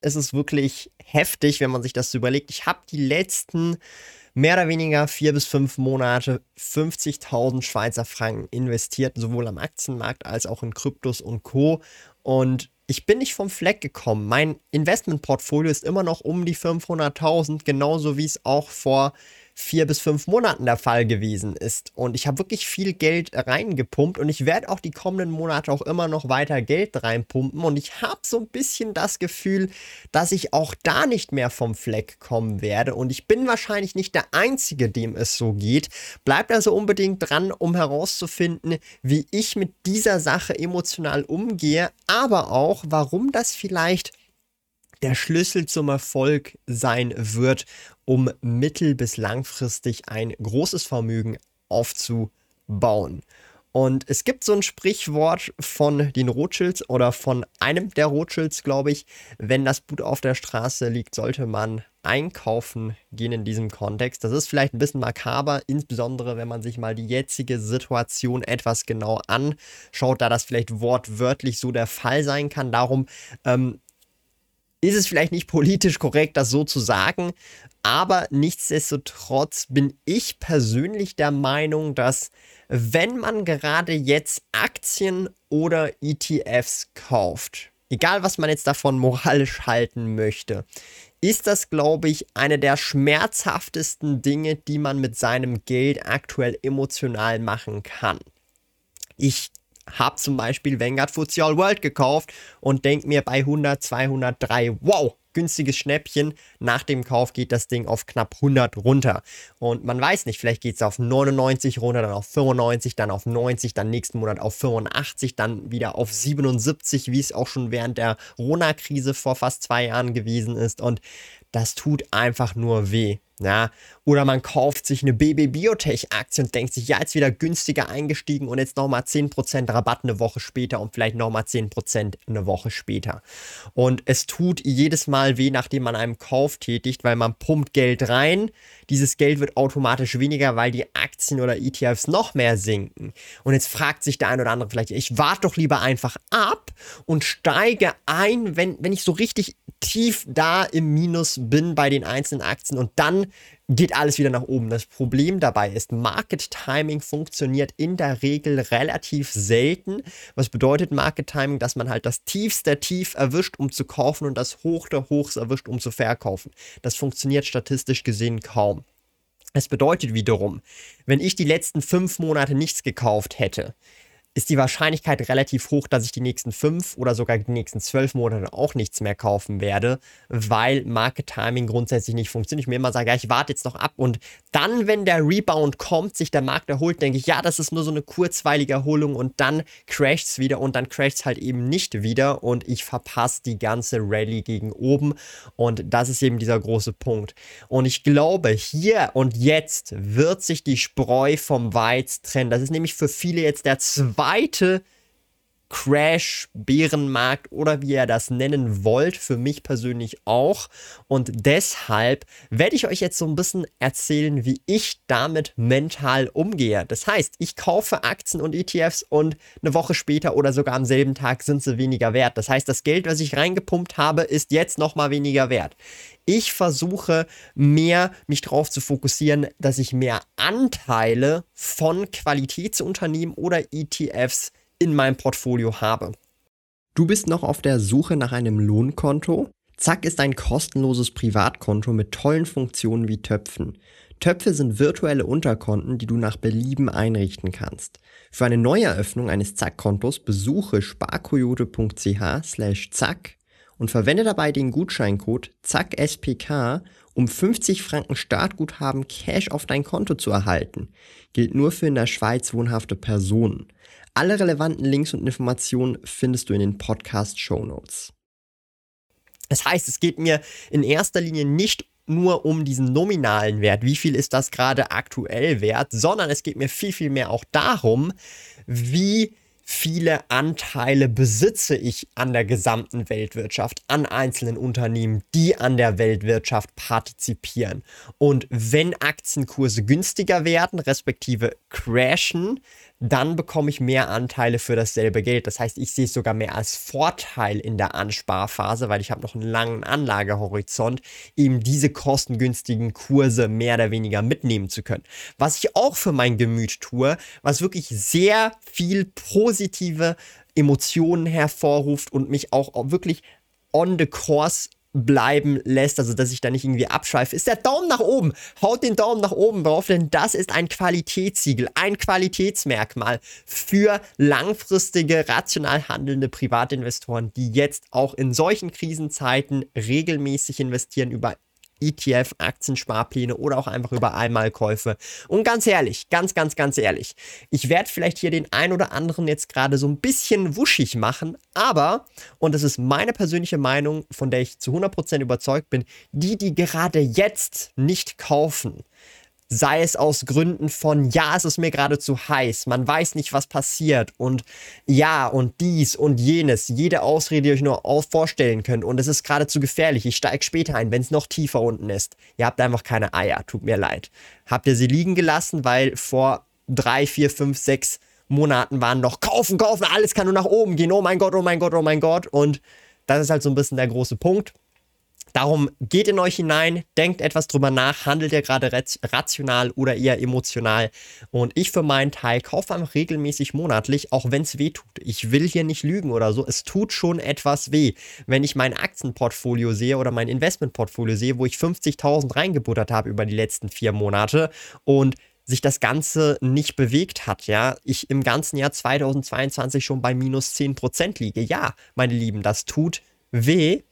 es ist wirklich heftig, wenn man sich das so überlegt. Ich habe die letzten mehr oder weniger vier bis fünf Monate 50.000 Schweizer Franken investiert, sowohl am Aktienmarkt als auch in Kryptos und Co. Und ich bin nicht vom Fleck gekommen. Mein Investmentportfolio ist immer noch um die 500.000, genauso wie es auch vor vier bis fünf Monaten der Fall gewesen ist. Und ich habe wirklich viel Geld reingepumpt und ich werde auch die kommenden Monate auch immer noch weiter Geld reinpumpen. Und ich habe so ein bisschen das Gefühl, dass ich auch da nicht mehr vom Fleck kommen werde. Und ich bin wahrscheinlich nicht der Einzige, dem es so geht. Bleibt also unbedingt dran, um herauszufinden, wie ich mit dieser Sache emotional umgehe, aber auch, warum das vielleicht der Schlüssel zum Erfolg sein wird, um mittel- bis langfristig ein großes Vermögen aufzubauen. Und es gibt so ein Sprichwort von den Rothschilds oder von einem der Rothschilds, glaube ich, wenn das Boot auf der Straße liegt, sollte man einkaufen gehen in diesem Kontext. Das ist vielleicht ein bisschen makaber, insbesondere wenn man sich mal die jetzige Situation etwas genau anschaut, da das vielleicht wortwörtlich so der Fall sein kann. Darum ähm, ist es vielleicht nicht politisch korrekt, das so zu sagen, aber nichtsdestotrotz bin ich persönlich der Meinung, dass wenn man gerade jetzt Aktien oder ETFs kauft, egal was man jetzt davon moralisch halten möchte, ist das, glaube ich, eine der schmerzhaftesten Dinge, die man mit seinem Geld aktuell emotional machen kann. Ich habe zum Beispiel Vanguard FTSE All World gekauft und denke mir bei 100, 203, wow, günstiges Schnäppchen. Nach dem Kauf geht das Ding auf knapp 100 runter. Und man weiß nicht, vielleicht geht es auf 99 runter, dann auf 95, dann auf 90, dann nächsten Monat auf 85, dann wieder auf 77, wie es auch schon während der Rona-Krise vor fast zwei Jahren gewesen ist. Und das tut einfach nur weh. Ja, oder man kauft sich eine BB Biotech Aktie und denkt sich, ja, jetzt wieder günstiger eingestiegen und jetzt nochmal 10% Rabatt eine Woche später und vielleicht nochmal 10% eine Woche später. Und es tut jedes Mal weh, nachdem man einen Kauf tätigt, weil man pumpt Geld rein. Dieses Geld wird automatisch weniger, weil die Aktien oder ETFs noch mehr sinken. Und jetzt fragt sich der ein oder andere vielleicht, ich warte doch lieber einfach ab und steige ein, wenn, wenn ich so richtig tief da im Minus bin bei den einzelnen Aktien und dann geht alles wieder nach oben. Das Problem dabei ist, Market Timing funktioniert in der Regel relativ selten. Was bedeutet Market Timing? Dass man halt das tiefste Tief erwischt, um zu kaufen und das Hoch der Hochs erwischt, um zu verkaufen. Das funktioniert statistisch gesehen kaum. Es bedeutet wiederum, wenn ich die letzten fünf Monate nichts gekauft hätte, ist die Wahrscheinlichkeit relativ hoch, dass ich die nächsten fünf oder sogar die nächsten zwölf Monate auch nichts mehr kaufen werde, weil Market Timing grundsätzlich nicht funktioniert. Ich mir immer sage, ja, ich warte jetzt noch ab und dann, wenn der Rebound kommt, sich der Markt erholt, denke ich, ja, das ist nur so eine kurzweilige Erholung und dann crasht es wieder und dann crasht es halt eben nicht wieder und ich verpasse die ganze Rallye gegen oben und das ist eben dieser große Punkt. Und ich glaube, hier und jetzt wird sich die Spreu vom Weiz trennen. Das ist nämlich für viele jetzt der zweite zweite Crash, Bärenmarkt oder wie ihr das nennen wollt, für mich persönlich auch. Und deshalb werde ich euch jetzt so ein bisschen erzählen, wie ich damit mental umgehe. Das heißt, ich kaufe Aktien und ETFs und eine Woche später oder sogar am selben Tag sind sie weniger wert. Das heißt, das Geld, was ich reingepumpt habe, ist jetzt nochmal weniger wert. Ich versuche mehr mich darauf zu fokussieren, dass ich mehr Anteile von Qualitätsunternehmen oder ETFs in meinem Portfolio habe. Du bist noch auf der Suche nach einem Lohnkonto? Zack ist ein kostenloses Privatkonto mit tollen Funktionen wie Töpfen. Töpfe sind virtuelle Unterkonten, die du nach Belieben einrichten kannst. Für eine Neueröffnung eines Zack-Kontos besuche sparkoyote.ch slash zack und verwende dabei den Gutscheincode ZACKSPK, um 50 Franken Startguthaben Cash auf dein Konto zu erhalten. Gilt nur für in der Schweiz wohnhafte Personen. Alle relevanten Links und Informationen findest du in den Podcast Show Notes. Das heißt, es geht mir in erster Linie nicht nur um diesen nominalen Wert, wie viel ist das gerade aktuell wert, sondern es geht mir viel, viel mehr auch darum, wie viele Anteile besitze ich an der gesamten Weltwirtschaft, an einzelnen Unternehmen, die an der Weltwirtschaft partizipieren. Und wenn Aktienkurse günstiger werden, respektive crashen, dann bekomme ich mehr Anteile für dasselbe Geld. Das heißt, ich sehe es sogar mehr als Vorteil in der Ansparphase, weil ich habe noch einen langen Anlagehorizont, eben diese kostengünstigen Kurse mehr oder weniger mitnehmen zu können. Was ich auch für mein Gemüt tue, was wirklich sehr viel positive Emotionen hervorruft und mich auch wirklich on the course bleiben lässt, also dass ich da nicht irgendwie abschweife, ist der Daumen nach oben. Haut den Daumen nach oben drauf, denn das ist ein Qualitätssiegel, ein Qualitätsmerkmal für langfristige, rational handelnde Privatinvestoren, die jetzt auch in solchen Krisenzeiten regelmäßig investieren über ETF, Aktiensparpläne oder auch einfach über Einmalkäufe. Und ganz ehrlich, ganz, ganz, ganz ehrlich, ich werde vielleicht hier den ein oder anderen jetzt gerade so ein bisschen wuschig machen, aber, und das ist meine persönliche Meinung, von der ich zu 100% überzeugt bin, die, die gerade jetzt nicht kaufen, sei es aus Gründen von, ja, es ist mir gerade zu heiß, man weiß nicht, was passiert und ja und dies und jenes, jede Ausrede, die ihr euch nur vorstellen könnt und es ist gerade zu gefährlich, ich steige später ein, wenn es noch tiefer unten ist. Ihr habt einfach keine Eier, tut mir leid. Habt ihr sie liegen gelassen, weil vor drei, vier, fünf, sechs Monaten waren noch kaufen, kaufen, alles kann nur nach oben gehen, oh mein Gott, oh mein Gott, oh mein Gott und das ist halt so ein bisschen der große Punkt. Darum geht in euch hinein, denkt etwas drüber nach, handelt ihr gerade rational oder eher emotional. Und ich für meinen Teil kaufe einfach regelmäßig monatlich, auch wenn es weh tut. Ich will hier nicht lügen oder so. Es tut schon etwas weh, wenn ich mein Aktienportfolio sehe oder mein Investmentportfolio sehe, wo ich 50.000 reingebuttert habe über die letzten vier Monate und sich das Ganze nicht bewegt hat, ja, ich im ganzen Jahr 2022 schon bei minus 10% liege. Ja, meine Lieben, das tut weh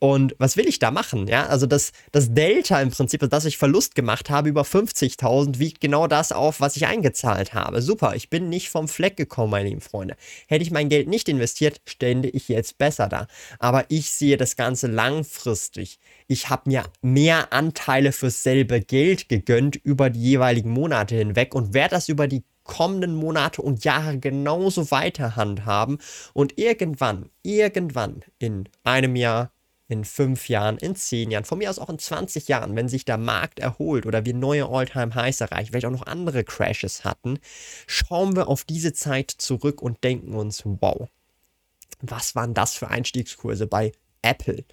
und was will ich da machen? Ja, also das, das Delta im Prinzip, das ich Verlust gemacht habe, über 50.000, wiegt genau das auf, was ich eingezahlt habe. Super, ich bin nicht vom Fleck gekommen, meine lieben Freunde. Hätte ich mein Geld nicht investiert, stände ich jetzt besser da. Aber ich sehe das Ganze langfristig. Ich habe mir mehr Anteile fürs selbe Geld gegönnt über die jeweiligen Monate hinweg und werde das über die kommenden Monate und Jahre genauso weiter handhaben. Und irgendwann, irgendwann in einem Jahr, in fünf Jahren, in zehn Jahren, von mir aus auch in 20 Jahren, wenn sich der Markt erholt oder wir neue All-Time-Highs erreichen, vielleicht auch noch andere Crashes hatten, schauen wir auf diese Zeit zurück und denken uns, wow, was waren das für Einstiegskurse bei Apple,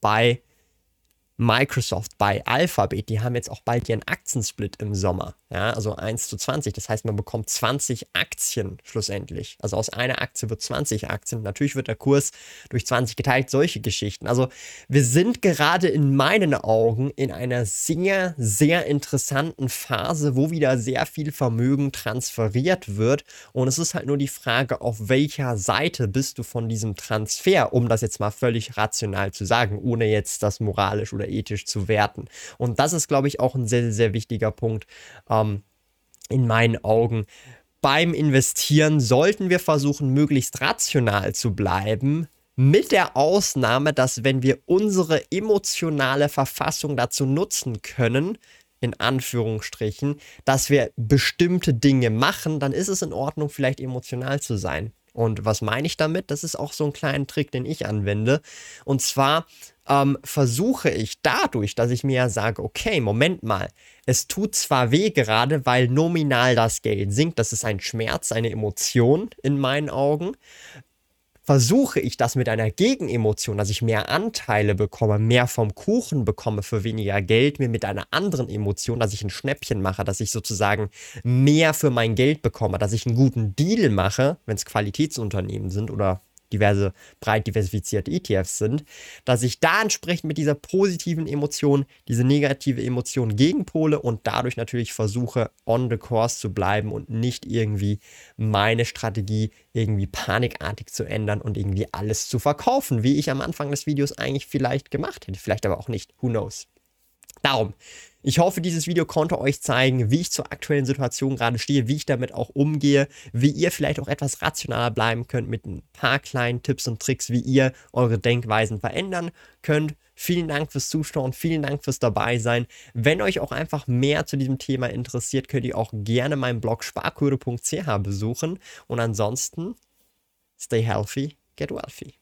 bei Microsoft, bei Alphabet, die haben jetzt auch bald ihren Aktiensplit im Sommer. Ja, also 1 zu 20. Das heißt, man bekommt 20 Aktien schlussendlich. Also aus einer Aktie wird 20 Aktien. Natürlich wird der Kurs durch 20 geteilt, solche Geschichten. Also wir sind gerade in meinen Augen in einer sehr, sehr interessanten Phase, wo wieder sehr viel Vermögen transferiert wird. Und es ist halt nur die Frage, auf welcher Seite bist du von diesem Transfer, um das jetzt mal völlig rational zu sagen, ohne jetzt das moralisch oder ethisch zu werten. Und das ist, glaube ich, auch ein sehr, sehr wichtiger Punkt ähm, in meinen Augen. Beim Investieren sollten wir versuchen, möglichst rational zu bleiben, mit der Ausnahme, dass wenn wir unsere emotionale Verfassung dazu nutzen können, in Anführungsstrichen, dass wir bestimmte Dinge machen, dann ist es in Ordnung, vielleicht emotional zu sein. Und was meine ich damit? Das ist auch so ein kleiner Trick, den ich anwende. Und zwar ähm, versuche ich dadurch, dass ich mir sage, okay, Moment mal, es tut zwar weh gerade, weil nominal das Geld sinkt, das ist ein Schmerz, eine Emotion in meinen Augen, versuche ich das mit einer Gegenemotion, dass ich mehr Anteile bekomme, mehr vom Kuchen bekomme für weniger Geld, mir mit einer anderen Emotion, dass ich ein Schnäppchen mache, dass ich sozusagen mehr für mein Geld bekomme, dass ich einen guten Deal mache, wenn es Qualitätsunternehmen sind oder diverse breit diversifizierte ETFs sind, dass ich da entsprechend mit dieser positiven Emotion diese negative Emotion gegenpole und dadurch natürlich versuche, on the course zu bleiben und nicht irgendwie meine Strategie irgendwie panikartig zu ändern und irgendwie alles zu verkaufen, wie ich am Anfang des Videos eigentlich vielleicht gemacht hätte, vielleicht aber auch nicht, who knows. Darum, ich hoffe, dieses Video konnte euch zeigen, wie ich zur aktuellen Situation gerade stehe, wie ich damit auch umgehe, wie ihr vielleicht auch etwas rationaler bleiben könnt mit ein paar kleinen Tipps und Tricks, wie ihr eure Denkweisen verändern könnt. Vielen Dank fürs Zuschauen, vielen Dank fürs Dabeisein. Wenn euch auch einfach mehr zu diesem Thema interessiert, könnt ihr auch gerne meinen Blog sparkurve.ch besuchen. Und ansonsten, stay healthy, get wealthy.